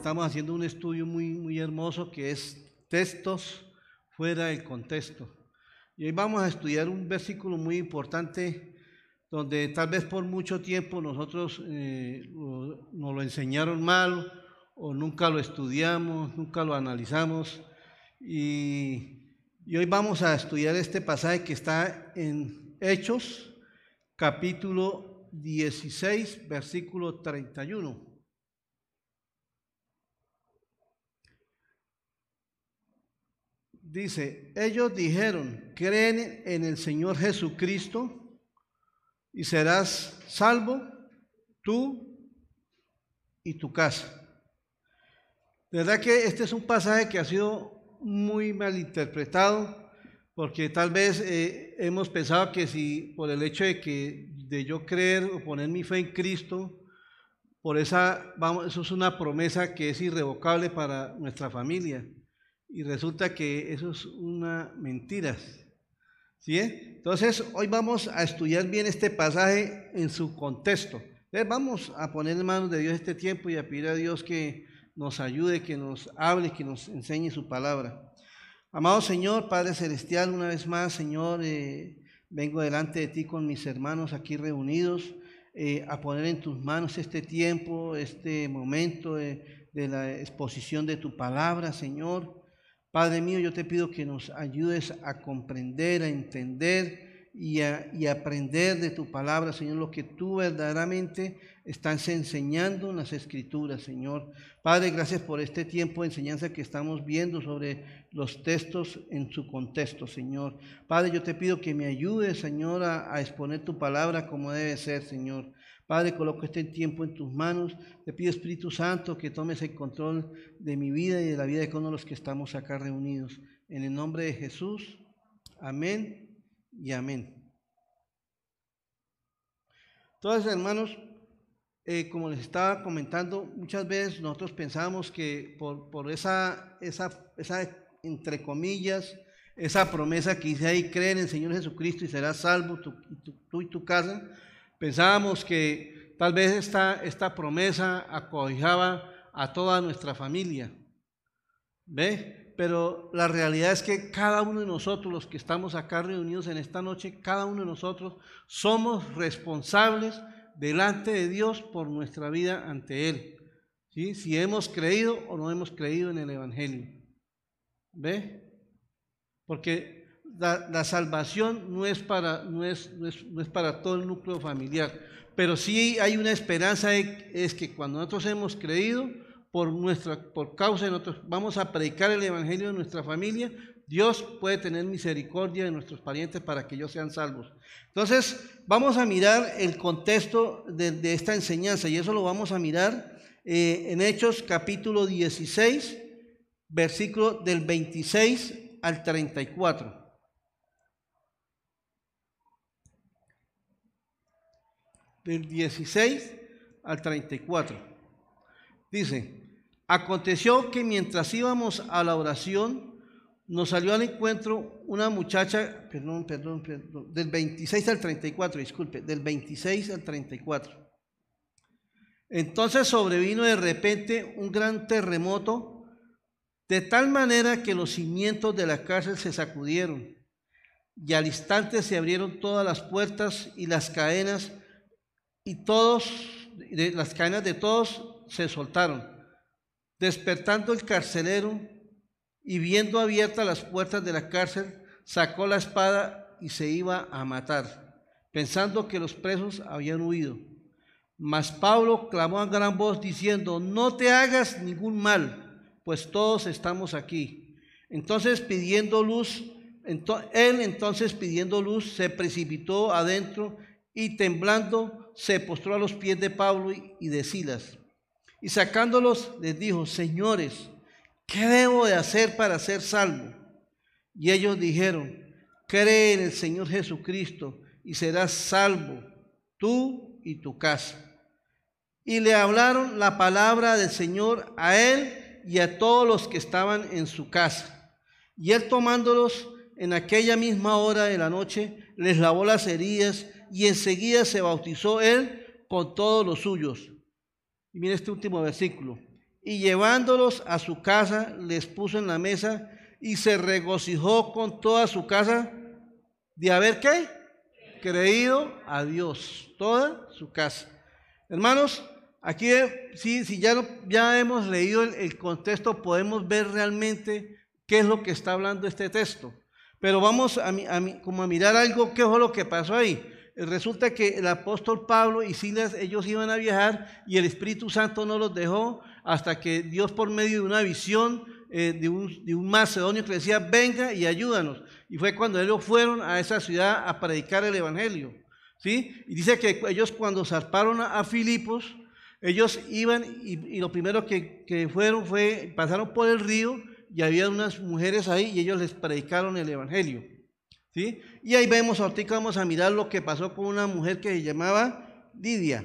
estamos haciendo un estudio muy, muy hermoso que es textos fuera del contexto. Y hoy vamos a estudiar un versículo muy importante donde tal vez por mucho tiempo nosotros eh, nos lo enseñaron mal o nunca lo estudiamos, nunca lo analizamos. Y, y hoy vamos a estudiar este pasaje que está en Hechos, capítulo 16, versículo 31. Dice, ellos dijeron, creen en el Señor Jesucristo y serás salvo tú y tu casa. De verdad que este es un pasaje que ha sido muy mal interpretado, porque tal vez eh, hemos pensado que si por el hecho de que de yo creer o poner mi fe en Cristo, por esa, vamos, eso es una promesa que es irrevocable para nuestra familia. Y resulta que eso es una mentira. ¿Sí? Entonces, hoy vamos a estudiar bien este pasaje en su contexto. vamos a poner en manos de Dios este tiempo y a pedir a Dios que nos ayude, que nos hable, que nos enseñe su palabra. Amado Señor, Padre Celestial, una vez más, Señor, eh, vengo delante de ti con mis hermanos aquí reunidos eh, a poner en tus manos este tiempo, este momento de la exposición de tu palabra, Señor. Padre mío, yo te pido que nos ayudes a comprender, a entender y a, aprender de tu palabra, Señor, lo que tú verdaderamente estás enseñando en las escrituras, Señor. Padre, gracias por este tiempo de enseñanza que estamos viendo sobre los textos en su contexto, Señor. Padre, yo te pido que me ayudes, Señor, a exponer tu palabra como debe ser, Señor. Padre, coloco este tiempo en tus manos. Te pido, Espíritu Santo, que tomes el control de mi vida y de la vida de de los que estamos acá reunidos. En el nombre de Jesús. Amén y amén. Entonces, hermanos, eh, como les estaba comentando, muchas veces nosotros pensamos que por, por esa, esa, esa, entre comillas, esa promesa que dice ahí, creen en el Señor Jesucristo y serás salvo tú y tu casa, Pensábamos que tal vez esta, esta promesa acojaba a toda nuestra familia. ¿Ve? Pero la realidad es que cada uno de nosotros, los que estamos acá reunidos en esta noche, cada uno de nosotros somos responsables delante de Dios por nuestra vida ante Él. ¿Sí? Si hemos creído o no hemos creído en el Evangelio. ¿Ve? Porque la, salvación no es, para, todo el núcleo familiar, pero sí hay una esperanza, es que cuando nosotros hemos creído, por, nuestra, por causa de nosotros, vamos a predicar el Evangelio en nuestra familia, Dios puede tener misericordia de nuestros parientes para que ellos sean salvos. Entonces, vamos a mirar el contexto de, esta enseñanza y eso lo vamos a mirar eh, en Hechos capítulo 16, versículo del 26 al 34. Del 16 al 34. Dice, aconteció que mientras íbamos a la oración, nos salió al encuentro una muchacha, perdón, perdón, perdón, del 26 al 34, disculpe, del 26 al 34. Entonces sobrevino de repente un gran terremoto, de tal manera que los cimientos de la cárcel se sacudieron, y al instante se abrieron todas las puertas y las cadenas y todos, las cadenas de todos se soltaron. Despertando el carcelero y viendo abiertas las puertas de la cárcel, sacó la espada y se iba a matar, pensando que los presos habían huido. Mas Pablo clamó a gran voz diciendo, no te hagas ningún mal, pues todos estamos aquí. Entonces pidiendo luz, él entonces pidiendo luz se precipitó adentro y temblando se postró a los pies de Pablo y de Silas. Y sacándolos les dijo, señores, ¿qué debo de hacer para ser salvo? Y ellos dijeron, cree en el Señor Jesucristo y serás salvo, tú y tu casa. Y le hablaron la palabra del Señor a él y a todos los que estaban en su casa. Y él tomándolos en aquella misma hora de la noche, les lavó las heridas y enseguida se bautizó él con todos los suyos. Y mira este último versículo. y llevándolos a su casa les puso en la mesa y se regocijó con toda su casa de haber qué? Creído a Dios, toda su casa. Hermanos, aquí sí, si ya, ya hemos leído el, contexto, podemos ver realmente qué es lo que está hablando este texto. Pero vamos a, a, como a mirar algo, qué fue lo que pasó ahí. Resulta que el apóstol Pablo y Silas, ellos iban a viajar y el Espíritu Santo no los dejó hasta que Dios por medio de una visión eh, de, un, de, un, macedonio que decía, venga y ayúdanos. Y fue cuando ellos fueron a esa ciudad a predicar el Evangelio. ¿sí? Y dice que ellos cuando zarparon a, Filipos, ellos iban y, lo primero que, que, fueron fue, pasaron por el río y había unas mujeres ahí y ellos les predicaron el Evangelio. ¿Sí? Y ahí vemos, ahorita vamos a mirar lo que pasó con una mujer que se llamaba Lidia.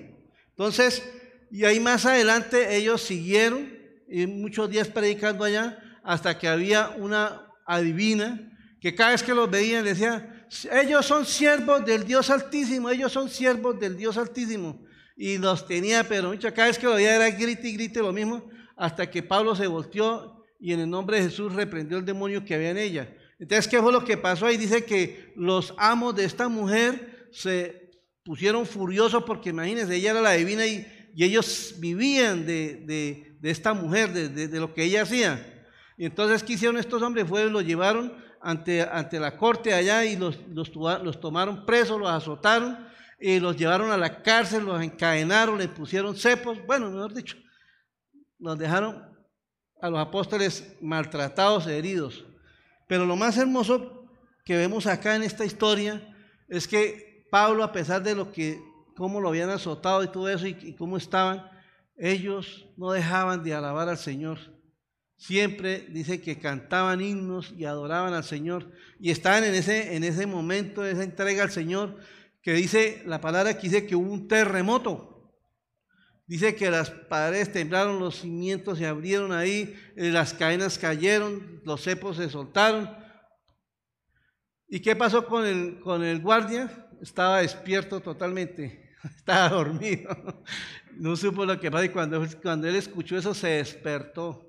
Entonces, y ahí más adelante ellos siguieron y muchos días predicando allá hasta que había una adivina que cada vez que los veían decía, ellos son siervos del Dios Altísimo, ellos son siervos del Dios Altísimo. Y los tenía, pero cada vez que lo veía era grite y grite lo mismo, hasta que Pablo se volteó y en el nombre de Jesús reprendió el demonio que había en ella. Entonces, ¿qué fue lo que pasó ahí? Dice que los amos de esta mujer se pusieron furiosos porque imagínense, ella era la divina y ellos vivían de, esta mujer, de, lo que ella hacía. Y entonces, ¿qué hicieron estos hombres? Fueron, los llevaron ante, ante la corte allá y los, los, los tomaron presos, los azotaron y los llevaron a la cárcel, los encadenaron, les pusieron cepos, bueno, mejor dicho, los dejaron a los apóstoles maltratados, heridos. Pero lo más hermoso que vemos acá en esta historia es que Pablo, a pesar de lo que cómo lo habían azotado y todo eso y, cómo estaban, ellos no dejaban de alabar al Señor. Siempre dice que cantaban himnos y adoraban al Señor. Y estaban en ese, en ese momento, esa entrega al Señor, que dice, la palabra que dice que hubo un terremoto. Dice que las paredes temblaron, los cimientos se abrieron ahí, eh, las cadenas cayeron, los cepos se soltaron. ¿Y qué pasó con el, guardia? estaba despierto totalmente, estaba dormido, no supo lo que pasó y cuando, cuando él escuchó eso se despertó.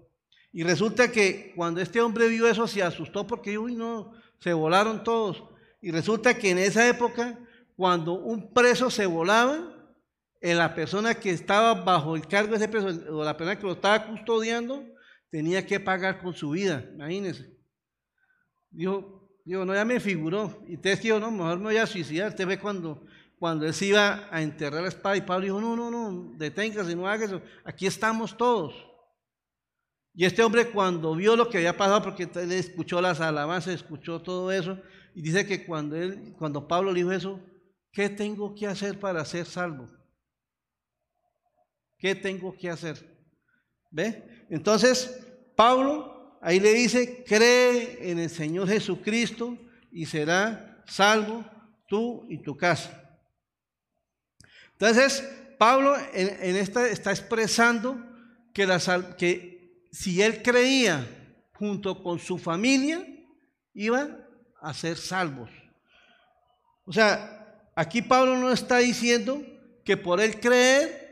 Y resulta que cuando este hombre vio eso se asustó porque, uy, no, se volaron todos. Y resulta que en esa época, cuando un preso se volaba, la persona que estaba bajo el cargo de ese preso, o la persona que lo estaba custodiando, tenía que pagar con su vida, imagínense. Dijo, Digo, no, ya me figuró. Y te dijo, no, mejor me voy a suicidar. Te ve cuando, cuando él se iba a enterrar la espada y Pablo dijo, no, no, no, deténgase, no haga eso. Aquí estamos todos. Y este hombre cuando vio lo que había pasado, porque él escuchó las alabanzas, escuchó todo eso, y dice que cuando, él, cuando Pablo le dijo eso, ¿qué tengo que hacer para ser salvo? ¿Qué tengo que hacer? ¿Ve? Entonces, Pablo Ahí le dice, cree en el Señor Jesucristo y será salvo tú y tu casa. Entonces, Pablo en, esta está expresando que, la, que si él creía junto con su familia, iban a ser salvos. O sea, aquí Pablo no está diciendo que por él creer,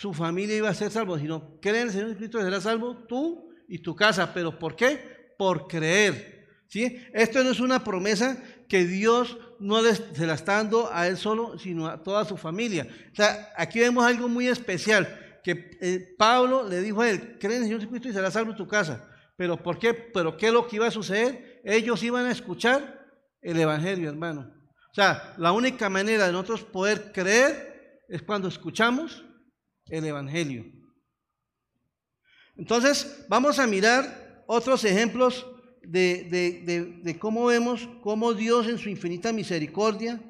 su familia iba a ser salvo, sino cree en el Señor Jesucristo y será salvo tú y tu casa. ¿Pero por qué? Por creer. ¿sí? Esto no es una promesa que Dios no se la está dando a él solo, sino a toda su familia. O sea, aquí vemos algo muy especial, que eh, Pablo le dijo a él, cree en el Señor Jesucristo y será salvo tu casa. ¿Pero por qué? ¿Pero qué es lo que iba a suceder? Ellos iban a escuchar el Evangelio, hermano. O sea, la única manera de nosotros poder creer es cuando escuchamos el Evangelio. Entonces, vamos a mirar otros ejemplos de, cómo vemos cómo Dios en su infinita misericordia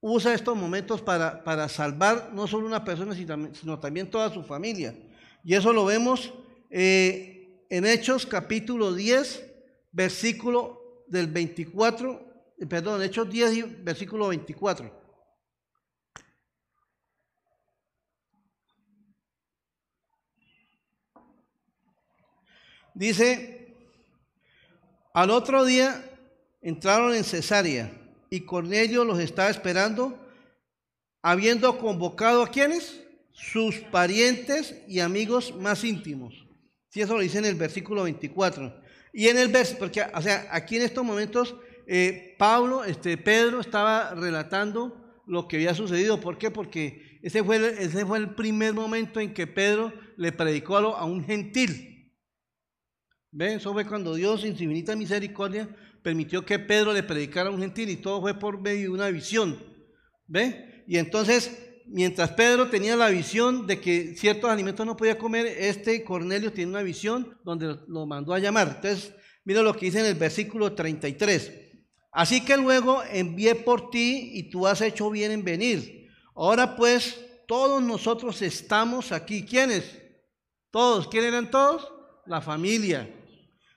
usa estos momentos para, para salvar no solo una persona, sino también toda su familia. Y eso lo vemos eh, en Hechos capítulo 10, versículo del 24, eh, perdón, Hechos 10, versículo 24. Dice, al otro día entraron en Cesarea y Cornelio los estaba esperando, habiendo convocado a quienes? sus parientes y amigos más íntimos. Si eso lo dice en el versículo 24. Y en el versículo, porque, o sea, aquí en estos momentos, eh, Pablo, este, Pedro estaba relatando lo que había sucedido. ¿Por qué? Porque ese fue, el, ese fue el primer momento en que Pedro le predicó a un gentil. ¿Ven? Eso fue cuando Dios, en su infinita misericordia, permitió que Pedro le predicara a un gentil y todo fue por medio de una visión. ¿Ve? Y entonces mientras Pedro tenía la visión de que ciertos alimentos no podía comer, este Cornelio tiene una visión donde lo mandó a llamar. Entonces, mira lo que dice en el versículo 33. Así que luego envié por ti y tú has hecho bien en venir. Ahora pues, todos nosotros estamos aquí. ¿Quiénes? Todos. ¿Quién eran todos? La familia.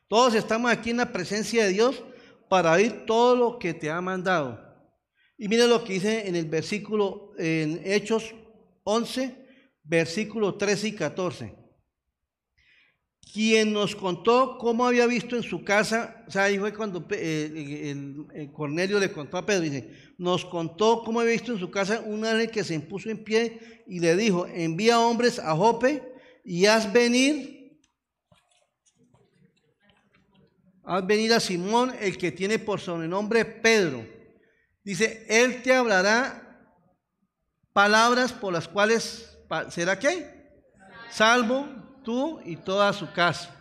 Todos estamos aquí en la presencia de Dios para oír todo lo que te ha mandado. Y mire lo que dice en el versículo, en Hechos 11, versículo 13 y 14. Quien nos contó cómo había visto en su casa, o sea, ahí fue cuando eh, el, Cornelio le contó a Pedro, dice, nos contó cómo había visto en su casa un ángel que se impuso en pie y le dijo, envía hombres a Jope y haz venir, haz venir a Simón, el que tiene por sobrenombre Pedro Dice, Él te hablará palabras por las cuales será qué? Salvo tú y toda su casa.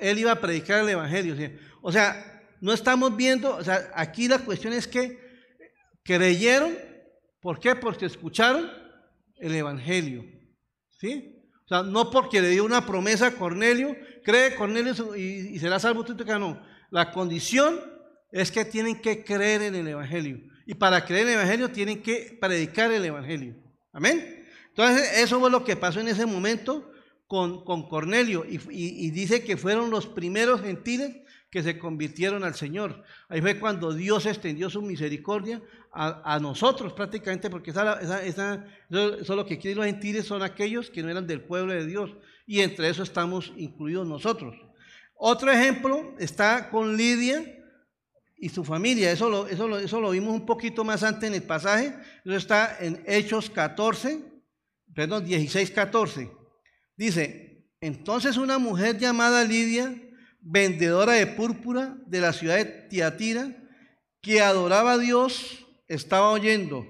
él iba a predicar el Evangelio. O sea, no estamos viendo, o sea, aquí la cuestión es que creyeron, ¿por qué? Porque escucharon el Evangelio. ¿Sí? O sea, no porque le dio una promesa a Cornelio, cree Cornelio y, será salvo tú, no. La condición es que tienen que creer en el Evangelio. Y para creer en el Evangelio tienen que predicar el Evangelio. Amén. Entonces, eso fue lo que pasó en ese momento con, con Cornelio. Y, dice que fueron los primeros gentiles que se convirtieron al Señor. Ahí fue cuando Dios extendió su misericordia a, nosotros prácticamente, porque esa, esa, lo que quieren los gentiles son aquellos que no eran del pueblo de Dios. Y entre eso estamos incluidos nosotros. Otro ejemplo está con Lidia, y su familia. Eso lo, eso, eso lo vimos un poquito más antes en el pasaje. Eso está en Hechos 14, perdón, 16, 14. Dice, entonces una mujer llamada Lidia, vendedora de púrpura de la ciudad de Tiatira, que adoraba a Dios, estaba oyendo.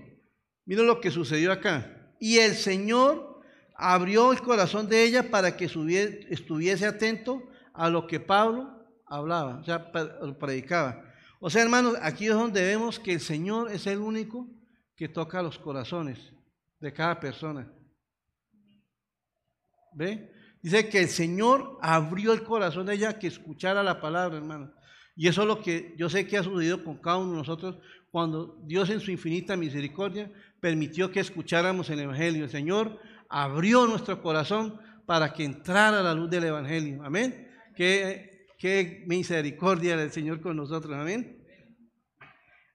Mira lo que sucedió acá. Y el Señor abrió el corazón de ella para que estuviese atento a lo que Pablo hablaba, o sea, predicaba. O sea, hermanos, aquí es donde vemos que el Señor es el único que toca los corazones de cada persona. ¿Ve? Dice que el Señor abrió el corazón de ella que escuchara la palabra, hermano. Y eso es lo que yo sé que ha sucedido con cada uno de nosotros cuando Dios en su infinita misericordia permitió que escucháramos el Evangelio. El Señor abrió nuestro corazón para que entrara la luz del Evangelio. Amén. Que Qué misericordia del Señor con nosotros, amén.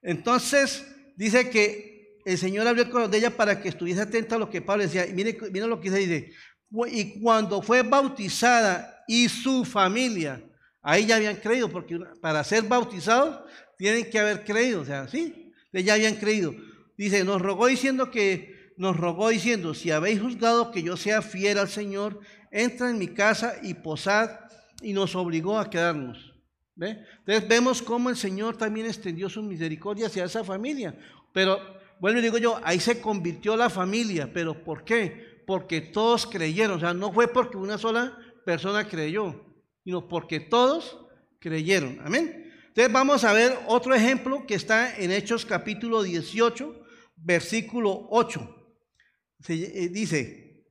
Entonces, dice que el Señor abrió el corazón de ella para que estuviese atenta a lo que Pablo decía. Y mire, mire lo que dice, dice, y cuando fue bautizada y su familia, ahí ya habían creído, porque para ser bautizados tienen que haber creído, o sea, sí, ya habían creído. Dice, nos rogó diciendo que, nos rogó diciendo, si habéis juzgado que yo sea fiel al Señor, entra en mi casa y posad y nos obligó a quedarnos. ¿ve? Entonces vemos cómo el Señor también extendió su misericordia hacia esa familia. Pero, bueno, digo yo, ahí se convirtió la familia. ¿Pero por qué? Porque todos creyeron. O sea, no fue porque una sola persona creyó, sino porque todos creyeron. Amén. Entonces vamos a ver otro ejemplo que está en Hechos capítulo 18, versículo 8. Eh, dice,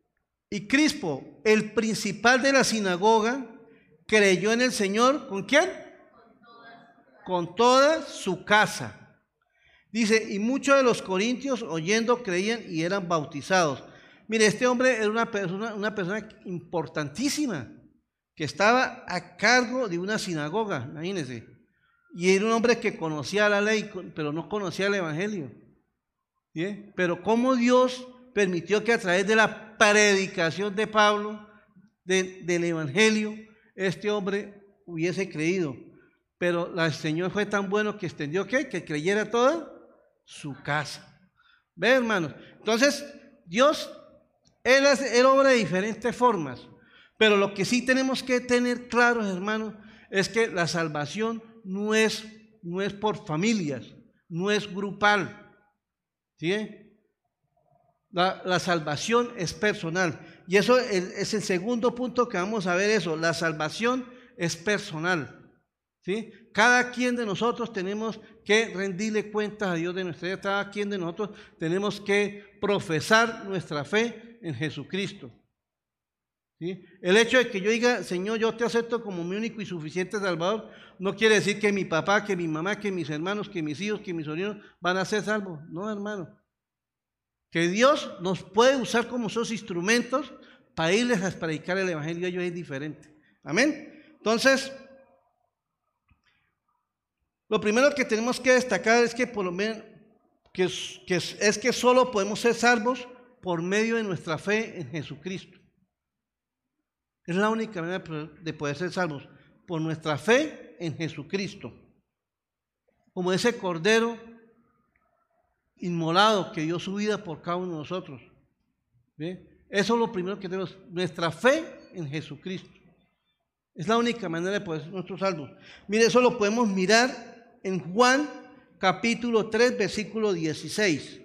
y Crispo, el principal de la sinagoga, creyó en el Señor, ¿con quién? Con toda su casa. Dice, y muchos de los corintios oyendo creían y eran bautizados. Mire, este hombre era una persona, una importantísima, que estaba a cargo de una sinagoga, imagínense. Y era un hombre que conocía la ley, pero no conocía el Evangelio. Pero cómo Dios permitió que a través de la predicación de Pablo, del Evangelio, este hombre hubiese creído. Pero el Señor fue tan bueno que extendió ¿qué? que creyera toda su casa. ¿Ve, hermanos? Entonces, Dios Él, él obra de diferentes formas. Pero lo que sí tenemos que tener claros, hermanos, es que la salvación no es, no es por familias, no es grupal. ¿sí? La, salvación es personal. Y eso es el segundo punto que vamos a ver eso. La salvación es personal. ¿sí? Cada quien de nosotros tenemos que rendirle cuentas a Dios de nuestra vida. Cada quien de nosotros tenemos que profesar nuestra fe en Jesucristo. El hecho de que yo diga, Señor, yo te acepto como mi único y suficiente Salvador, no quiere decir que mi papá, que mi mamá, que mis hermanos, que mis hijos, que mis sobrinos van a ser salvos. No, hermano. Que Dios nos puede usar como sus instrumentos para irles a predicar el Evangelio, ellos es diferente. Amén. Entonces, lo primero que tenemos que destacar es que por lo menos que es que solo podemos ser salvos por medio de nuestra fe en Jesucristo. Es la única manera de poder ser salvos, por nuestra fe en Jesucristo. Como ese cordero inmolado que dio su vida por cada uno de nosotros. Eso es lo primero que tenemos, nuestra fe en Jesucristo. Es la única manera de poder ser nuestros salvos. Mire, eso lo podemos mirar en Juan capítulo 3, versículo 16.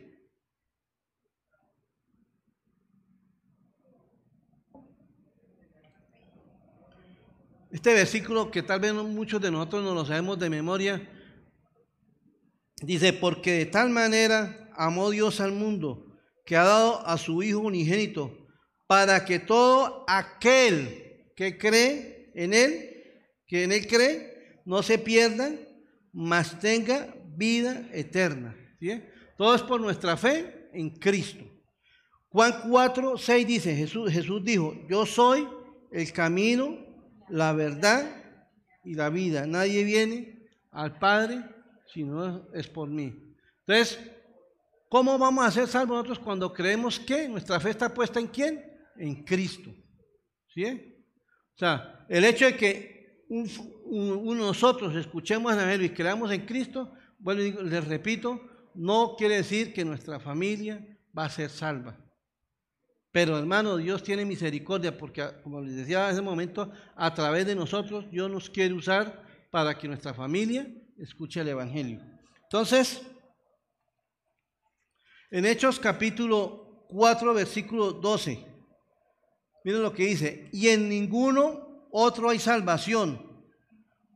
Este versículo que tal vez muchos de nosotros no lo sabemos de memoria, dice, porque de tal manera amó Dios al mundo, que ha dado a su Hijo unigénito, para que todo aquel que cree en Él, que en Él cree, no se pierda, mas tenga vida eterna. Todo es por nuestra fe en Cristo. Juan 4, 6 dice, Jesús, Jesús dijo, yo soy el camino, la verdad y la vida. Nadie viene al Padre si no es por mí. Entonces, ¿cómo vamos a ser salvos nosotros cuando creemos que nuestra fe está puesta en quién? En Cristo. ¿Sí? O sea, el hecho de que nosotros escuchemos a Él y creamos en Cristo, bueno, les repito, no quiere decir que nuestra familia va a ser salva. Pero hermano, Dios tiene misericordia porque, como les decía en ese momento, a través de nosotros Dios nos quiere usar para que nuestra familia escuche el Evangelio. Entonces, en Hechos capítulo 4, versículo 12, miren lo que dice, y en ninguno otro hay salvación,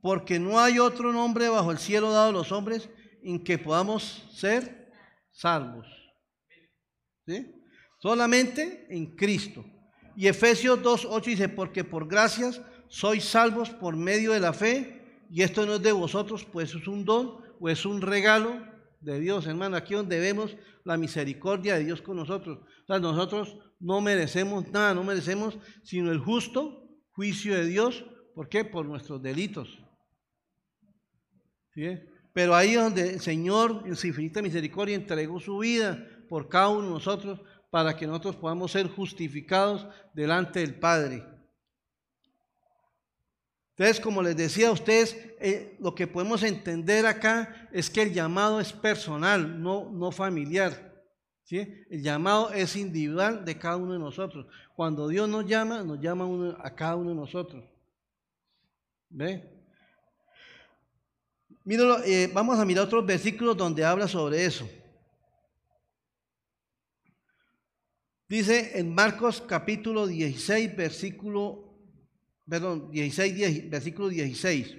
porque no hay otro nombre bajo el cielo dado a los hombres en que podamos ser salvos. ¿Sí? Solamente en Cristo. Y Efesios 2.8 dice, porque por gracias sois salvos por medio de la fe, y esto no es de vosotros, pues es un don o es un regalo de Dios, hermano. Aquí donde vemos la misericordia de Dios con nosotros. O sea, nosotros no merecemos nada, no merecemos sino el justo juicio de Dios. ¿Por qué? Por nuestros delitos. ¿Sí? Pero ahí es donde el Señor, en su infinita misericordia, entregó su vida por cada uno de nosotros para que nosotros podamos ser justificados delante del Padre. Entonces, como les decía a ustedes, eh, lo que podemos entender acá es que el llamado es personal, no, no familiar. ¿sí? El llamado es individual de cada uno de nosotros. Cuando Dios nos llama, nos llama uno, a cada uno de nosotros. ¿Ve? Míralo, eh, vamos a mirar otros versículos donde habla sobre eso. Dice en Marcos capítulo 16, versículo, perdón, 16, versículo 16.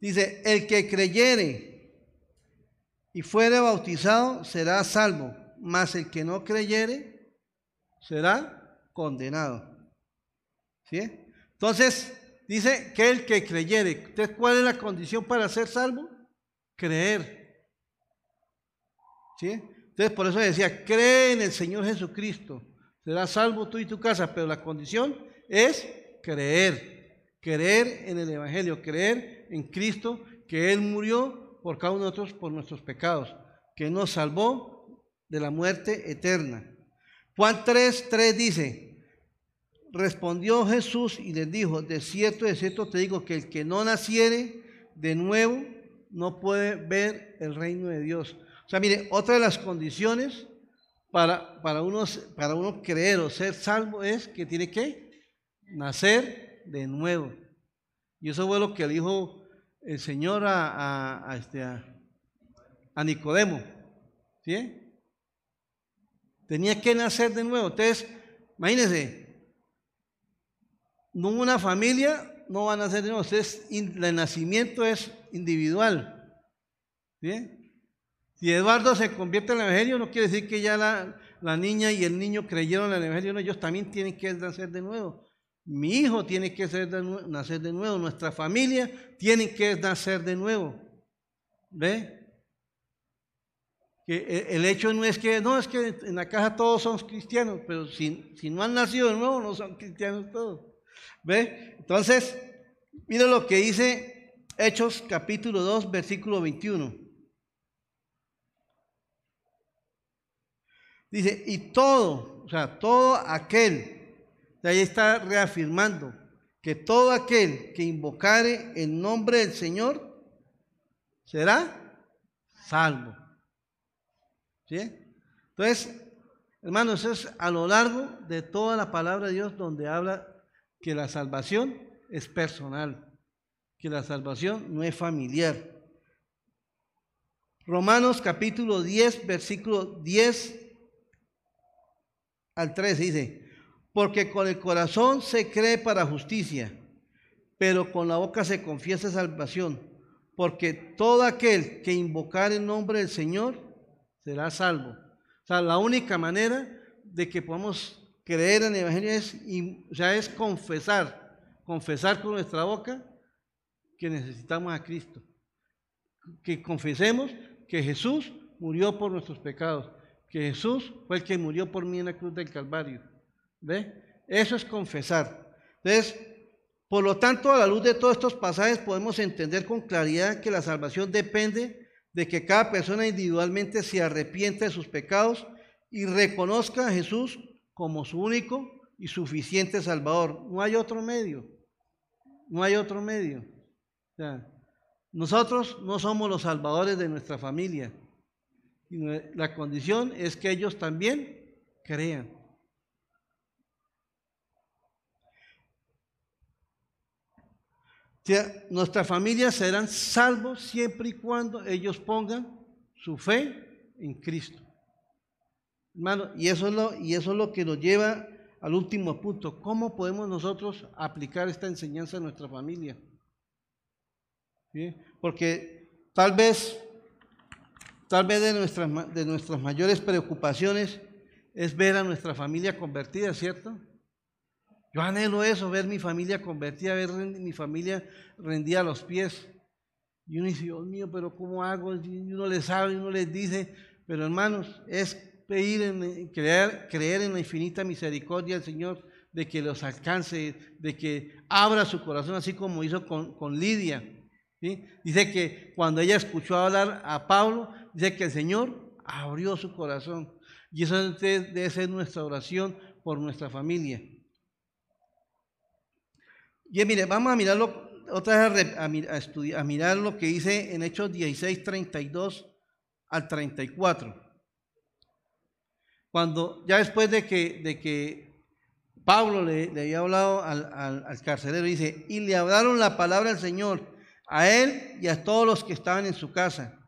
Dice, el que creyere y fuere bautizado será salvo, mas el que no creyere será condenado. ¿Sí? Entonces, dice que el que creyere, ¿usted cuál es la condición para ser salvo? Creer. ¿Sí? Entonces, por eso decía, cree en el Señor Jesucristo. Serás salvo tú y tu casa, pero la condición es creer. Creer en el Evangelio, creer en Cristo, que Él murió por cada uno de nosotros por nuestros pecados, que nos salvó de la muerte eterna. Juan 3, 3 dice, respondió Jesús y les dijo, de cierto, de cierto te digo que el que no naciere de nuevo no puede ver el reino de Dios. O sea, mire, otra de las condiciones para, para, uno, para uno creer o ser salvo es que tiene que nacer de nuevo. Y eso fue lo que le dijo el Señor a, este, a, Nicodemo. ¿Sí? Tenía que nacer de nuevo. Entonces, imagínense, no una familia no van a nacer de nuevo. Entonces, el nacimiento es individual. ¿Sí? Si Eduardo se convierte en el Evangelio, no quiere decir que ya la, niña y el niño creyeron en el Evangelio, no, ellos también tienen que nacer de nuevo. Mi hijo tiene que nacer de nuevo, nuestra familia tiene que nacer de nuevo. ¿Ve? Que e, el hecho no es que, no, es que en la casa todos somos cristianos, pero si, si no han nacido de nuevo, no son cristianos todos. ¿Ve? Entonces, mira lo que dice Hechos capítulo 2, versículo 21. Dice, y todo, o sea, todo aquel, de ahí está reafirmando, que todo aquel que invocare el nombre del Señor será salvo. ¿Sí? Entonces, hermanos, es a lo largo de toda la palabra de Dios donde habla que la salvación es personal, que la salvación no es familiar. Romanos capítulo 10, versículo 10 al 3 dice, porque con el corazón se cree para justicia, pero con la boca se confiesa salvación, porque todo aquel que invocar el nombre del Señor será salvo. O sea, la única manera de que podamos creer en el Evangelio es, es confesar, confesar con nuestra boca que necesitamos a Cristo. Que confesemos que Jesús murió por nuestros pecados, que Jesús fue el que murió por mí en la cruz del Calvario. ¿Ve? Eso es confesar. Entonces, por lo tanto, a la luz de todos estos pasajes podemos entender con claridad que la salvación depende de que cada persona individualmente se arrepiente de sus pecados y reconozca a Jesús como su único y suficiente Salvador. No hay otro medio. No hay otro medio. nosotros no somos los salvadores de nuestra familia. La condición es que ellos también crean. nuestra familia serán salvos siempre y cuando ellos pongan su fe en Cristo. Hermano, y eso es lo, y eso es lo que nos lleva al último punto. ¿Cómo podemos nosotros aplicar esta enseñanza a nuestra familia? Porque tal vez Tal vez de nuestras, de nuestras mayores preocupaciones es ver a nuestra familia convertida, ¿cierto? Yo anhelo eso, ver mi familia convertida, ver mi familia rendida a los pies. Y uno dice, Dios mío, pero ¿cómo hago? Y uno les sabe, uno les dice, pero hermanos, es pedir, en, creer, creer en la infinita misericordia del Señor, de que los alcance, de que abra su corazón, así como hizo con, con Lidia. Dice que cuando ella escuchó hablar a Pablo, dice que el Señor abrió su corazón. Y eso debe ser nuestra oración por nuestra familia. Y mire, vamos a mirarlo otra vez a, a, mirar lo que dice en Hechos 16, 32 al 34. Cuando ya después de que, de que Pablo le, había hablado al, al, al carcelero, dice, y le hablaron la palabra del Señor a él y a todos los que estaban en su casa.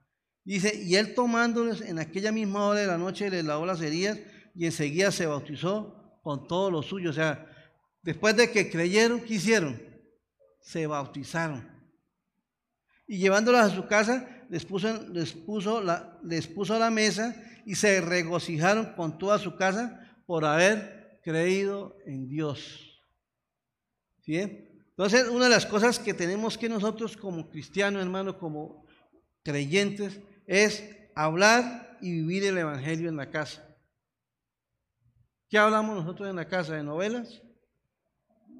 Dice, y él tomándoles en aquella misma hora de la noche les lavó las heridas y enseguida se bautizó con todos los suyos. O sea, después de que creyeron, ¿qué hicieron? Se bautizaron. Y llevándolas a su casa, les puso, les puso, la, les puso la mesa y se regocijaron con toda su casa por haber creído en Dios. ¿Sí? Entonces, una de las cosas que tenemos que nosotros como cristianos, hermanos, como creyentes, es hablar y vivir el Evangelio en la casa. ¿Qué hablamos nosotros en la casa? ¿De novelas?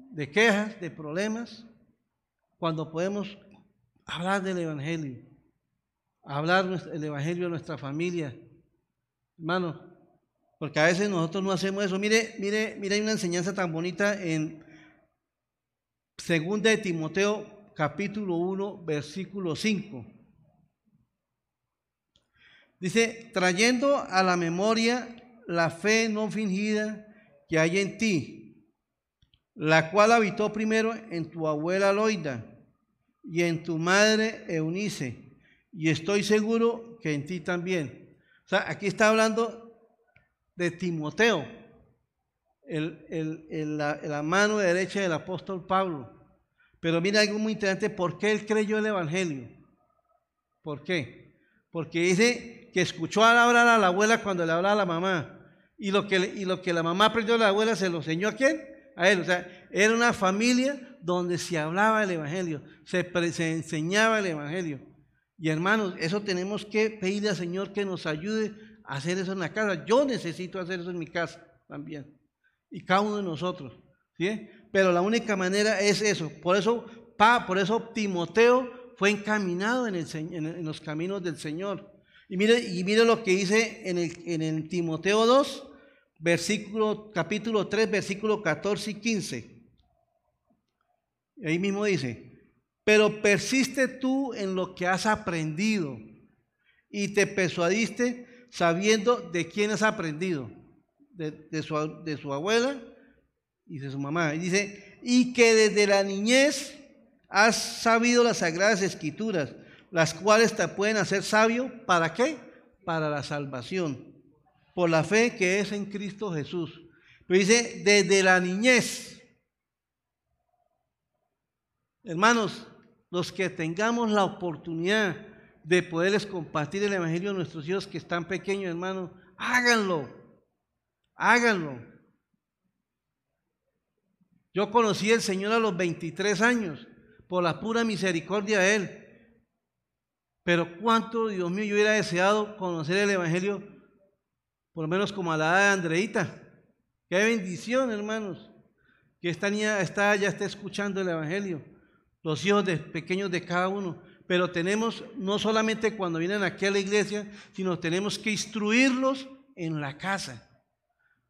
¿De quejas? ¿De problemas? Cuando podemos hablar del Evangelio, hablar el Evangelio de nuestra familia, hermano, porque a veces nosotros no hacemos eso. Mire, mire, mire, hay una enseñanza tan bonita en Segunda de Timoteo capítulo 1, versículo 5. Dice, trayendo a la memoria la fe no fingida que hay en ti, la cual habitó primero en tu abuela Loida y en tu madre Eunice, y estoy seguro que en ti también. O sea, aquí está hablando de Timoteo, la, mano derecha del apóstol Pablo. Pero mira algo muy interesante, ¿por qué él creyó el Evangelio? ¿Por qué? Porque dice que escuchó hablar a la abuela cuando le hablaba a la mamá. Y lo que, y lo que la mamá aprendió a la abuela se lo enseñó a quién? A él. O sea, era una familia donde se hablaba el Evangelio, se enseñaba el Evangelio. Y hermanos, eso tenemos que pedirle al Señor que nos ayude a hacer eso en la casa. Yo necesito hacer eso en mi casa también. Y cada uno de nosotros. ¿sí? Pero la única manera es eso. Por eso, pa, por eso Timoteo fue encaminado en, los caminos del Señor. Y mire, y mire lo que dice en el, en el Timoteo 2, versículo, capítulo 3, versículo 14 y 15. Ahí mismo dice, pero persiste tú en lo que has aprendido y te persuadiste sabiendo de quién has aprendido, de, su abuela y de su mamá. Y dice, y que desde la niñez has sabido las sagradas escrituras las cuales te pueden hacer sabio, ¿para qué? Para la salvación, por la fe que es en Cristo Jesús. Pero dice, desde la niñez, hermanos, los que tengamos la oportunidad de poderles compartir el Evangelio a nuestros hijos que están pequeños, hermanos, háganlo, háganlo. Yo conocí al Señor a los 23 años, por la pura misericordia de Él. Pero cuánto, Dios mío, yo hubiera deseado conocer el Evangelio, por lo menos como a la edad de Andreita. Qué bendición, hermanos, que esta niña está, ya está escuchando el Evangelio. Los hijos de, pequeños de cada uno. Pero tenemos, no solamente cuando vienen aquí a la iglesia, sino tenemos que instruirlos en la casa.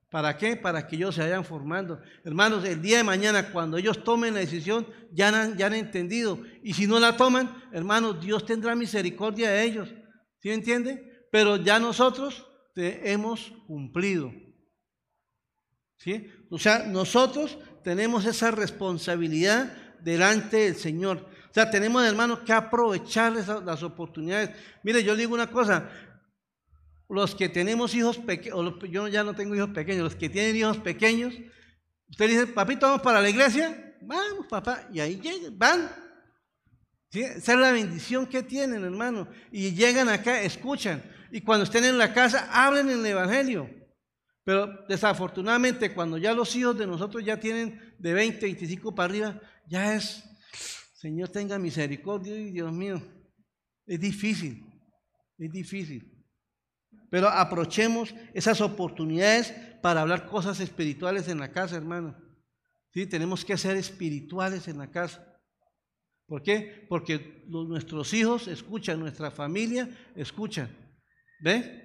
¿Para qué? Para que ellos se vayan formando. Hermanos, el día de mañana, cuando ellos tomen la decisión, ya han, ya han entendido. Y si no la toman, hermanos, Dios tendrá misericordia de ellos. ¿Sí entiende? Pero ya nosotros hemos cumplido. ¿Sí? O sea, nosotros tenemos esa responsabilidad delante del Señor. O sea, tenemos, hermanos, que aprovechar las oportunidades. Mire, yo digo una cosa, los que tenemos hijos pequeños, yo ya no tengo hijos pequeños, los que tienen hijos pequeños, usted dice, papito, vamos para la iglesia, vamos, papá, y ahí llegan, van. Esa es la bendición que tienen, hermano. Y llegan acá, escuchan. Y cuando estén en la casa, hablen el Evangelio. Pero desafortunadamente, cuando ya los hijos de nosotros ya tienen de 20, 25 para arriba, ya es, Señor tenga misericordia, y Dios mío, es difícil, es difícil. Pero aprovechemos esas oportunidades para hablar cosas espirituales en la casa, hermano. ¿Sí? Tenemos que ser espirituales en la casa. ¿Por qué? Porque nuestros hijos escuchan, nuestra familia escucha. ¿Ve?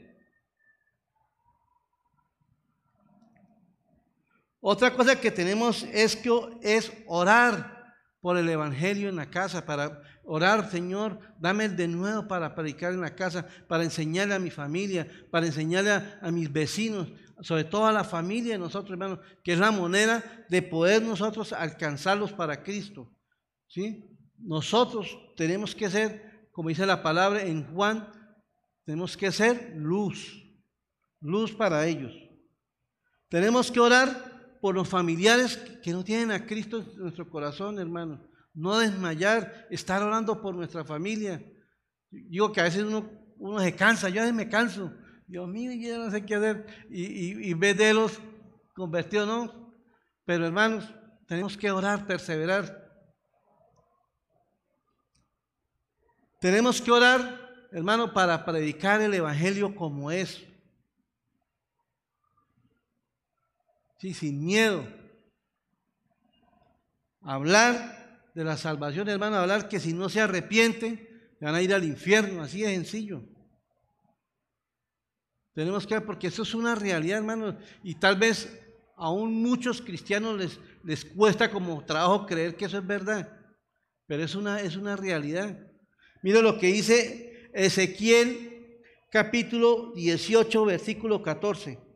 Otra cosa que tenemos es que es orar por el Evangelio en la casa, para orar, Señor, dame de nuevo para predicar en la casa, para enseñarle a mi familia, para enseñarle a, mis vecinos, sobre todo a la familia de nosotros, hermanos, que es la moneda de poder nosotros alcanzarlos para Cristo. ¿sí? Nosotros tenemos que ser, como dice la palabra en Juan, tenemos que ser luz, luz para ellos. Tenemos que orar por los familiares que no tienen a Cristo en nuestro corazón, hermano. No desmayar, estar orando por nuestra familia. Digo que a veces uno, se cansa, yo a veces me canso. Dios mío, ya no sé qué hacer. Y, y, y ve de los convertidos, ¿no? Pero hermanos, tenemos que orar, perseverar. Tenemos que orar, hermano, para predicar el Evangelio como es. Sí, sin miedo. Hablar de la salvación, hermano, hablar que si no se arrepiente, van a ir al infierno, así de sencillo. Tenemos que ver, porque eso es una realidad, hermano, y tal vez aún muchos cristianos les, les cuesta como trabajo creer que eso es verdad, pero es una, es una realidad. Mira lo que dice Ezequiel capítulo 18, versículo 14.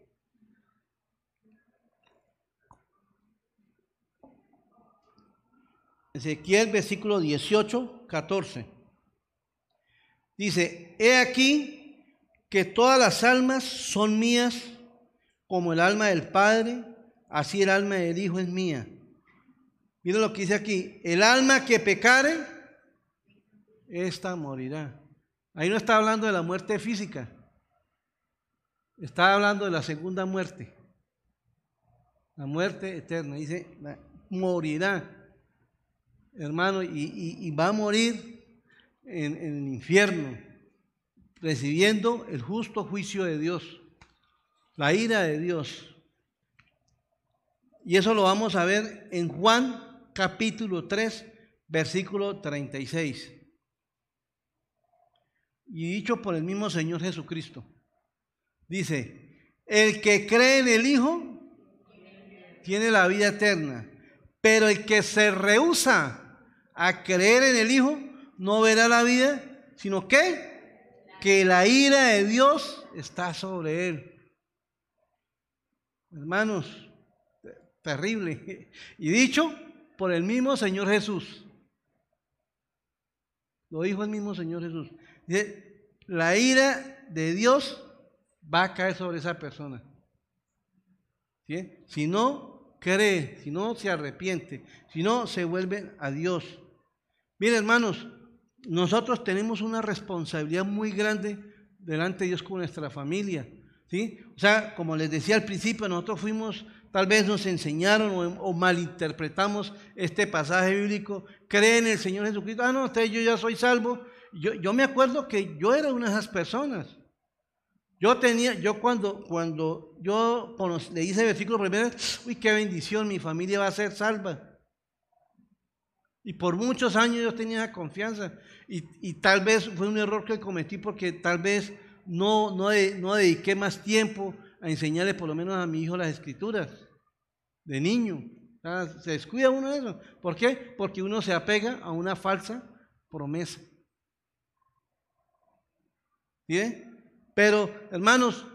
Ezequiel, versículo 18, 14. Dice, he aquí que todas las almas son mías, como el alma del Padre, así el alma del Hijo es mía. Miren lo que dice aquí, el alma que pecare, esta morirá. Ahí no está hablando de la muerte física, está hablando de la segunda muerte, la muerte eterna. Dice, morirá hermano, y, va a morir en, en, el infierno, recibiendo el justo juicio de Dios, la ira de Dios. Y eso lo vamos a ver en Juan capítulo 3, versículo 36. Y dicho por el mismo Señor Jesucristo. Dice, el que cree en el Hijo tiene la vida eterna, pero el que se rehúsa a creer en el Hijo, no verá la vida, sino que que la ira de Dios está sobre él. Hermanos, terrible. Y dicho por el mismo Señor Jesús. Lo dijo el mismo Señor Jesús. La ira de Dios va a caer sobre esa persona. Si no cree, si no se arrepiente, si no se vuelve a Dios. Mire, hermanos, nosotros tenemos una responsabilidad muy grande delante de Dios con nuestra familia. ¿sí? O sea, como les decía al principio, nosotros fuimos, tal vez nos enseñaron o, malinterpretamos este pasaje bíblico. Creen en el Señor Jesucristo. Ah, no, usted, yo ya soy salvo. Yo, yo me acuerdo que yo era una de esas personas. Yo tenía, yo cuando, cuando yo le hice el versículo primero, uy, qué bendición, mi familia va a ser salva. Y por muchos años yo tenía confianza. Y, tal vez fue un error que cometí porque tal vez no, no, no dediqué más tiempo a enseñarle por lo menos a mi hijo las escrituras de niño. Se descuida uno de eso. ¿Por qué? Porque uno se apega a una falsa promesa. ¿Bien? Pero, hermanos,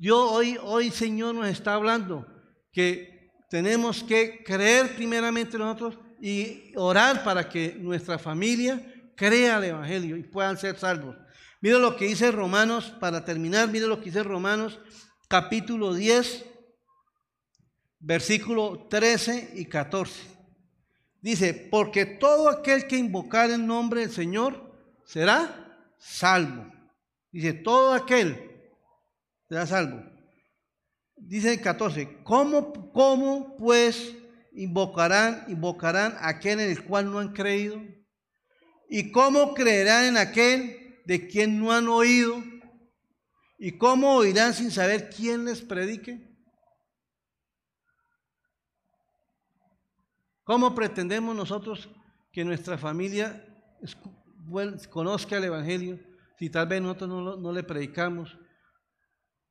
yo hoy, hoy Señor nos está hablando que tenemos que creer primeramente nosotros y orar para que nuestra familia crea el Evangelio y puedan ser salvos. Mira lo que dice Romanos, para terminar, mira lo que dice Romanos capítulo 10, versículo 13 y 14. Dice, porque todo aquel que invocar el nombre del Señor será salvo. Dice, todo aquel será salvo. Dice el 14, ¿cómo, cómo pues invocarán, invocarán a aquel en el cual no han creído? ¿Y cómo creerán en aquel de quien no han oído? ¿Y cómo oirán sin saber quién les predique? ¿Cómo pretendemos nosotros que nuestra familia conozca el Evangelio si tal vez nosotros no, le predicamos?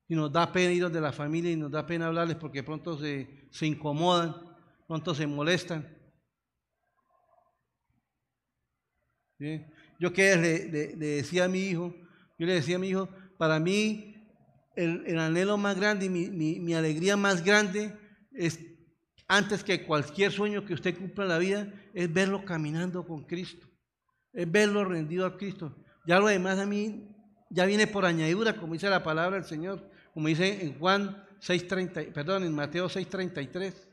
Y nos da pena ir de la familia y nos da pena hablarles porque pronto se, se incomodan ¿Cuántos se molestan? Yo que le, decía a mi hijo, yo le decía a mi hijo, para mí el, anhelo más grande y mi, alegría más grande es, antes que cualquier sueño que usted cumpla en la vida, es verlo caminando con Cristo, es verlo rendido a Cristo. Ya lo demás a mí ya viene por añadidura, como dice la palabra del Señor, como dice en Juan 6.30, perdón, en Mateo 6.33.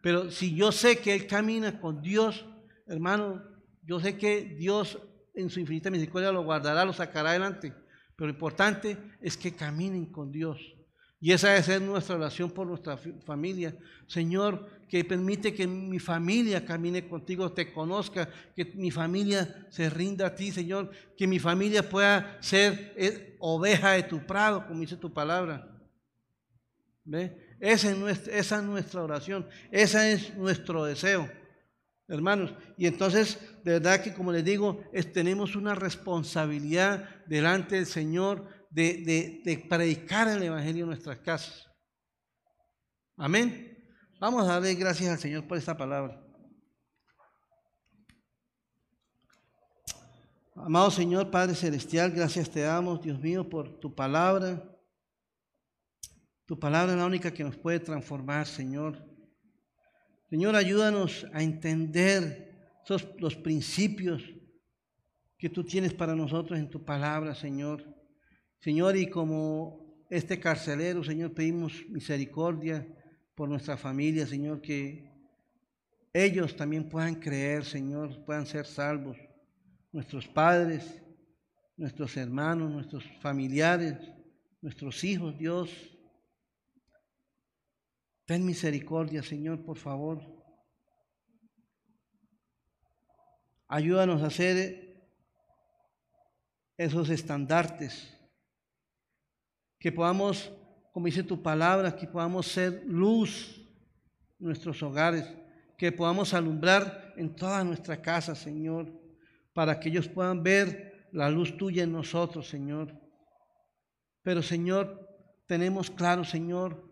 Pero si yo sé que Él camina con Dios, hermano, yo sé que Dios en su infinita misericordia lo guardará, lo sacará adelante. Pero lo importante es que caminen con Dios. Y esa debe ser nuestra oración por nuestra familia. Señor, que permite que mi familia camine contigo, te conozca, que mi familia se rinda a ti, Señor, que mi familia pueda ser eh, oveja de tu prado, como dice tu palabra. ¿Ve? Esa es, nuestra, oración, ese es nuestro deseo, hermanos. Y entonces, de verdad que como les digo, tenemos una responsabilidad delante del Señor de, de predicar el Evangelio en nuestras casas. Amén. Vamos a darle gracias al Señor por esta palabra. Amado Señor, Padre Celestial, gracias te damos, Dios mío, por tu palabra. Tu palabra es la única que nos puede transformar, Señor. Señor, ayúdanos a entender esos, los principios que tú tienes para nosotros en tu palabra, Señor. Señor, y como este carcelero, Señor, pedimos misericordia por nuestra familia, Señor, que ellos también puedan creer, Señor, puedan ser salvos. Nuestros padres, nuestros hermanos, nuestros familiares, nuestros hijos, Dios. Ten misericordia, Señor, por favor. Ayúdanos a hacer esos estandartes. Que podamos, como dice tu palabra, que podamos ser luz en nuestros hogares. Que podamos alumbrar en toda nuestra casa, Señor. Para que ellos puedan ver la luz tuya en nosotros, Señor. Pero, Señor, tenemos claro, Señor,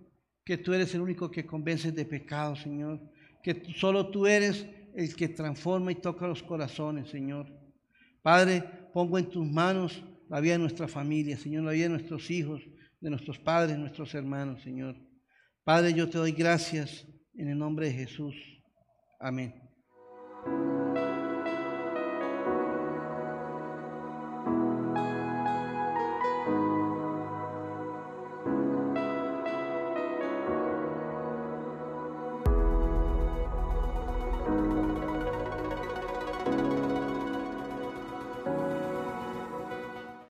que tú eres el único que convence de pecado, Señor, que solo tú eres el que transforma y toca los corazones, Señor. Padre, pongo en tus manos la vida de nuestra familia, Señor, la vida de nuestros hijos, de nuestros padres, nuestros hermanos, Señor. Padre, yo te doy gracias en el nombre de Jesús. Amén.